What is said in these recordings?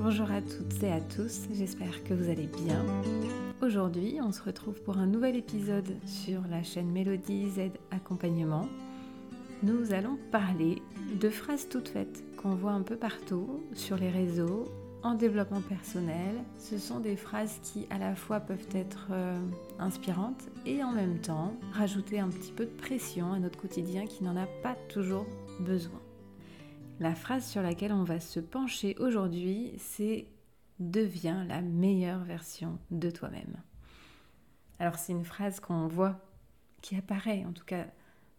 Bonjour à toutes et à tous, j'espère que vous allez bien. Aujourd'hui, on se retrouve pour un nouvel épisode sur la chaîne Mélodie Z Accompagnement. Nous allons parler de phrases toutes faites qu'on voit un peu partout sur les réseaux, en développement personnel. Ce sont des phrases qui à la fois peuvent être euh, inspirantes et en même temps rajouter un petit peu de pression à notre quotidien qui n'en a pas toujours besoin. La phrase sur laquelle on va se pencher aujourd'hui, c'est Deviens la meilleure version de toi-même. Alors c'est une phrase qu'on voit, qui apparaît en tout cas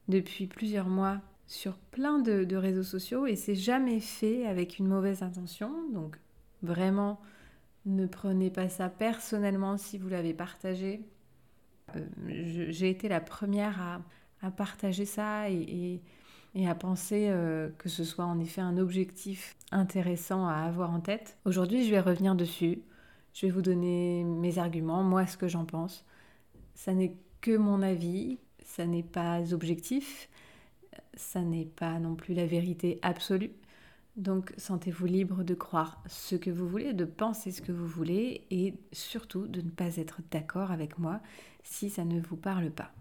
depuis plusieurs mois sur plein de, réseaux sociaux et c'est jamais fait avec une mauvaise intention. Donc vraiment, ne prenez pas ça personnellement si vous l'avez partagé. Euh, j'ai été la première à, partager ça et, à penser euh, que ce soit en effet un objectif intéressant à avoir en tête. Aujourd'hui, je vais revenir dessus. Je vais vous donner mes arguments, moi ce que j'en pense. Ça n'est que mon avis, ça n'est pas objectif, ça n'est pas non plus la vérité absolue. Donc sentez-vous libre de croire ce que vous voulez, de penser ce que vous voulez et surtout de ne pas être d'accord avec moi si ça ne vous parle pas.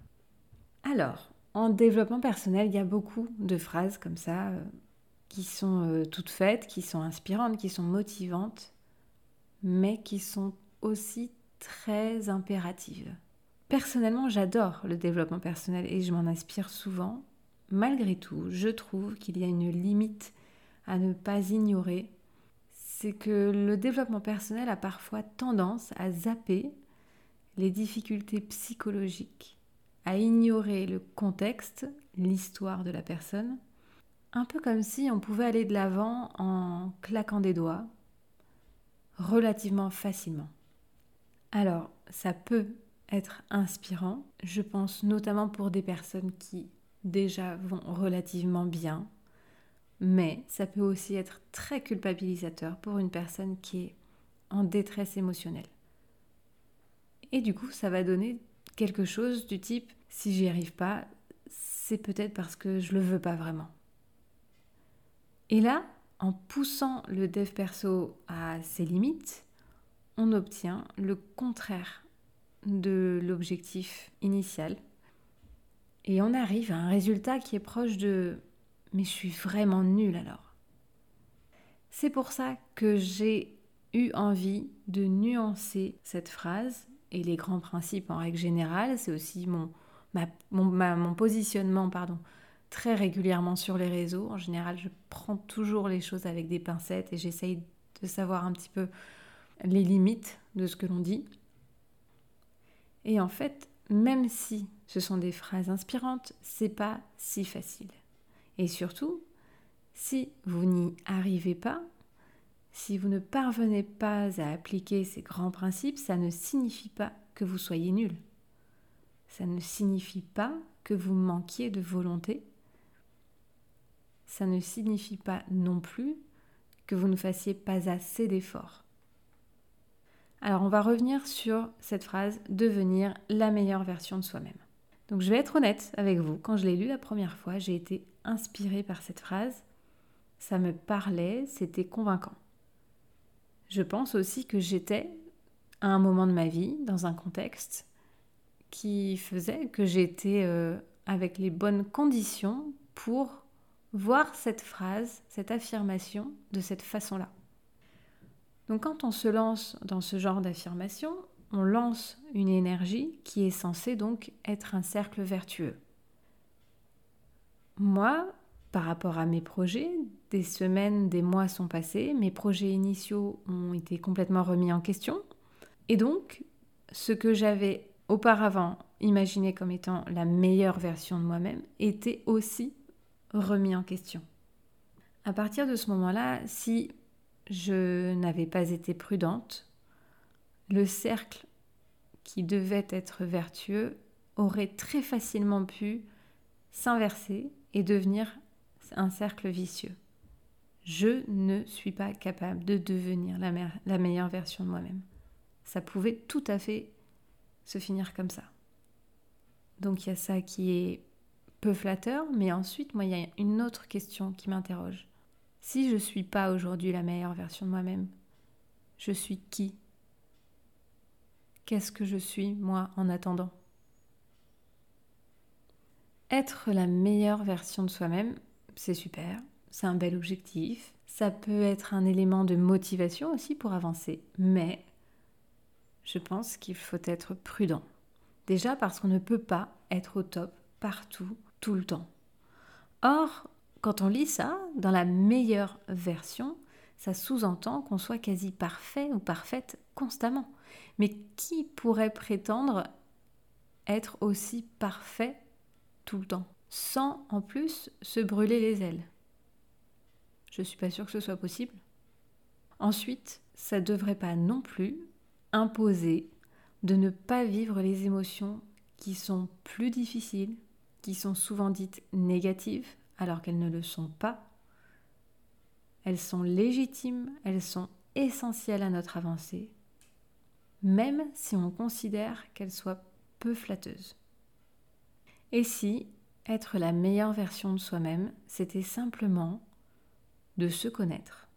Alors, en développement personnel, il y a beaucoup de phrases comme ça euh, qui sont euh, toutes faites, qui sont inspirantes, qui sont motivantes, mais qui sont aussi très impératives. Personnellement, j'adore le développement personnel et je m'en inspire souvent. Malgré tout, je trouve qu'il y a une limite à ne pas ignorer, c'est que le développement personnel a parfois tendance à zapper les difficultés psychologiques, ignorer le contexte, l'histoire de la personne, un peu comme si on pouvait aller de l'avant en claquant des doigts, relativement facilement. Alors, ça peut être inspirant, je pense notamment pour des personnes qui déjà vont relativement bien, mais ça peut aussi être très culpabilisateur pour une personne qui est en détresse émotionnelle. Et du coup, ça va donner quelque chose du type si j'y arrive pas, c'est peut-être parce que je le veux pas vraiment. Et là, en poussant le dev perso à ses limites, on obtient le contraire de l'objectif initial. Et on arrive à un résultat qui est proche de mais je suis vraiment nulle alors. C'est pour ça que j'ai eu envie de nuancer cette phrase et les grands principes en règle générale. C'est aussi mon, mon, positionnement pardon, très régulièrement sur les réseaux. En général, je prends toujours les choses avec des pincettes et j'essaye de savoir un petit peu les limites de ce que l'on dit. Et en fait, même si ce sont des phrases inspirantes, c'est pas si facile. Et surtout, si vous n'y arrivez pas, si vous ne parvenez pas à appliquer ces grands principes, ça ne signifie pas que vous soyez nul. Ça ne signifie pas que vous manquiez de volonté. Ça ne signifie pas non plus que vous ne fassiez pas assez d'efforts. Alors on va revenir sur cette phrase devenir la meilleure version de soi-même. Donc je vais être honnête avec vous, quand je l'ai lu la première fois, j'ai été inspirée par cette phrase. Ça me parlait, c'était convaincant. Je pense aussi que j'étais à un moment de ma vie, dans un contexte qui faisait que j'étais euh, avec les bonnes conditions pour voir cette phrase, cette affirmation de cette façon-là. Donc quand on se lance dans ce genre d'affirmation, on lance une énergie qui est censée donc être un cercle vertueux. Moi, par rapport à mes projets, des semaines, des mois sont passés, mes projets initiaux ont été complètement remis en question, et donc ce que j'avais auparavant imaginé comme étant la meilleure version de moi-même était aussi remis en question. À partir de ce moment-là, si je n'avais pas été prudente, le cercle qui devait être vertueux aurait très facilement pu s'inverser et devenir un cercle vicieux. Je ne suis pas capable de devenir la, meilleure version de moi-même. Ça pouvait tout à fait se finir comme ça. Donc il y a ça qui est peu flatteur, mais ensuite, moi, il y a une autre question qui m'interroge. Si je ne suis pas aujourd'hui la meilleure version de moi-même, Je suis qui? Qu'est-ce que je suis, moi, en attendant? Être la meilleure version de soi-même, c'est super, c'est un bel objectif, ça peut être un élément de motivation aussi pour avancer, mais je pense qu'il faut être prudent. Déjà parce qu'on ne peut pas être au top partout, tout le temps. Or, quand on lit ça, dans la meilleure version, ça sous-entend qu'on soit quasi parfait ou parfaite constamment. Mais qui pourrait prétendre être aussi parfait tout le temps, sans en plus se brûler les ailes Je ne suis pas sûre que ce soit possible. Ensuite, ça ne devrait pas non plus imposer de ne pas vivre les émotions qui sont plus difficiles, qui sont souvent dites négatives, alors qu'elles ne le sont pas. Elles sont légitimes, elles sont essentielles à notre avancée, même si on considère qu'elles soient peu flatteuses. Et si être la meilleure version de soi-même, c'était simplement de se connaître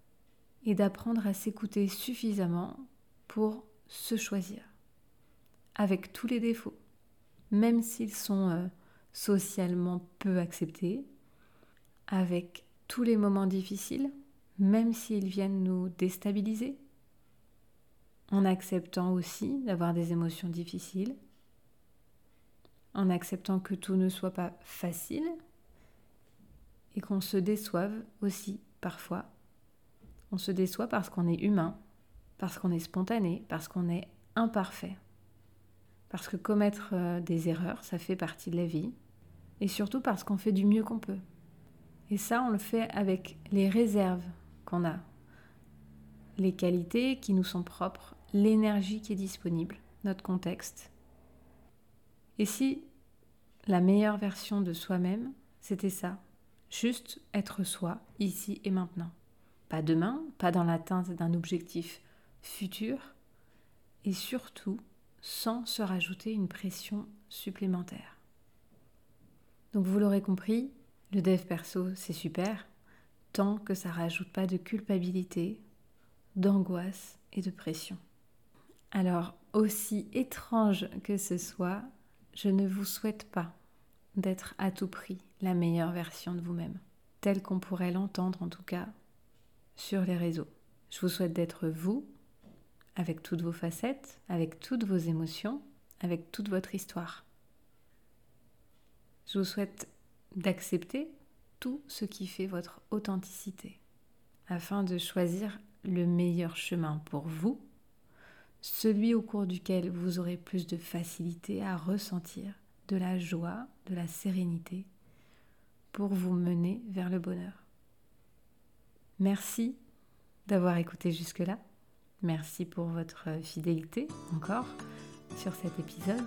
et d'apprendre à s'écouter suffisamment pour se choisir, avec tous les défauts, même s'ils sont euh, socialement peu acceptés, avec tous les moments difficiles, même s'ils viennent nous déstabiliser, en acceptant aussi d'avoir des émotions difficiles, en acceptant que tout ne soit pas facile et qu'on se déçoive aussi parfois. On se déçoit parce qu'on est humain parce qu'on est spontané, parce qu'on est imparfait. Parce que commettre euh, des erreurs, ça fait partie de la vie. Et surtout parce qu'on fait du mieux qu'on peut. Et ça, on le fait avec les réserves qu'on a, les qualités qui nous sont propres, l'énergie qui est disponible, notre contexte. Et si la meilleure version de soi-même, c'était ça, juste être soi, ici et maintenant. Pas demain, pas dans l'atteinte d'un objectif futur et surtout sans se rajouter une pression supplémentaire. Donc vous l'aurez compris, le dev perso c'est super tant que ça rajoute pas de culpabilité, d'angoisse et de pression. Alors aussi étrange que ce soit, je ne vous souhaite pas d'être à tout prix la meilleure version de vous-même, telle qu'on pourrait l'entendre en tout cas sur les réseaux. Je vous souhaite d'être vous avec toutes vos facettes, avec toutes vos émotions, avec toute votre histoire. Je vous souhaite d'accepter tout ce qui fait votre authenticité, afin de choisir le meilleur chemin pour vous, celui au cours duquel vous aurez plus de facilité à ressentir de la joie, de la sérénité, pour vous mener vers le bonheur. Merci d'avoir écouté jusque-là. Merci pour votre fidélité encore sur cet épisode.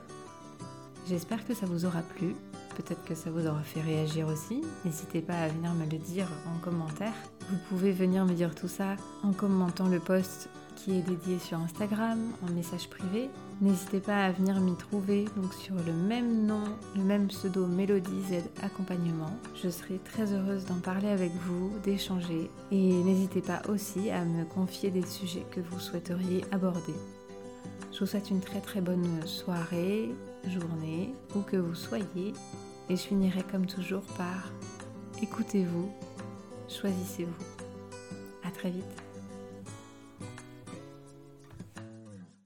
J'espère que ça vous aura plu. Peut-être que ça vous aura fait réagir aussi. N'hésitez pas à venir me le dire en commentaire. Vous pouvez venir me dire tout ça en commentant le post qui est dédié sur Instagram, en message privé. N'hésitez pas à venir m'y trouver donc sur le même nom, le même pseudo Mélodie Z Accompagnement. Je serai très heureuse d'en parler avec vous, d'échanger et n'hésitez pas aussi à me confier des sujets que vous souhaiteriez aborder. Je vous souhaite une très très bonne soirée, journée, où que vous soyez et je finirai comme toujours par écoutez-vous, choisissez-vous. À très vite.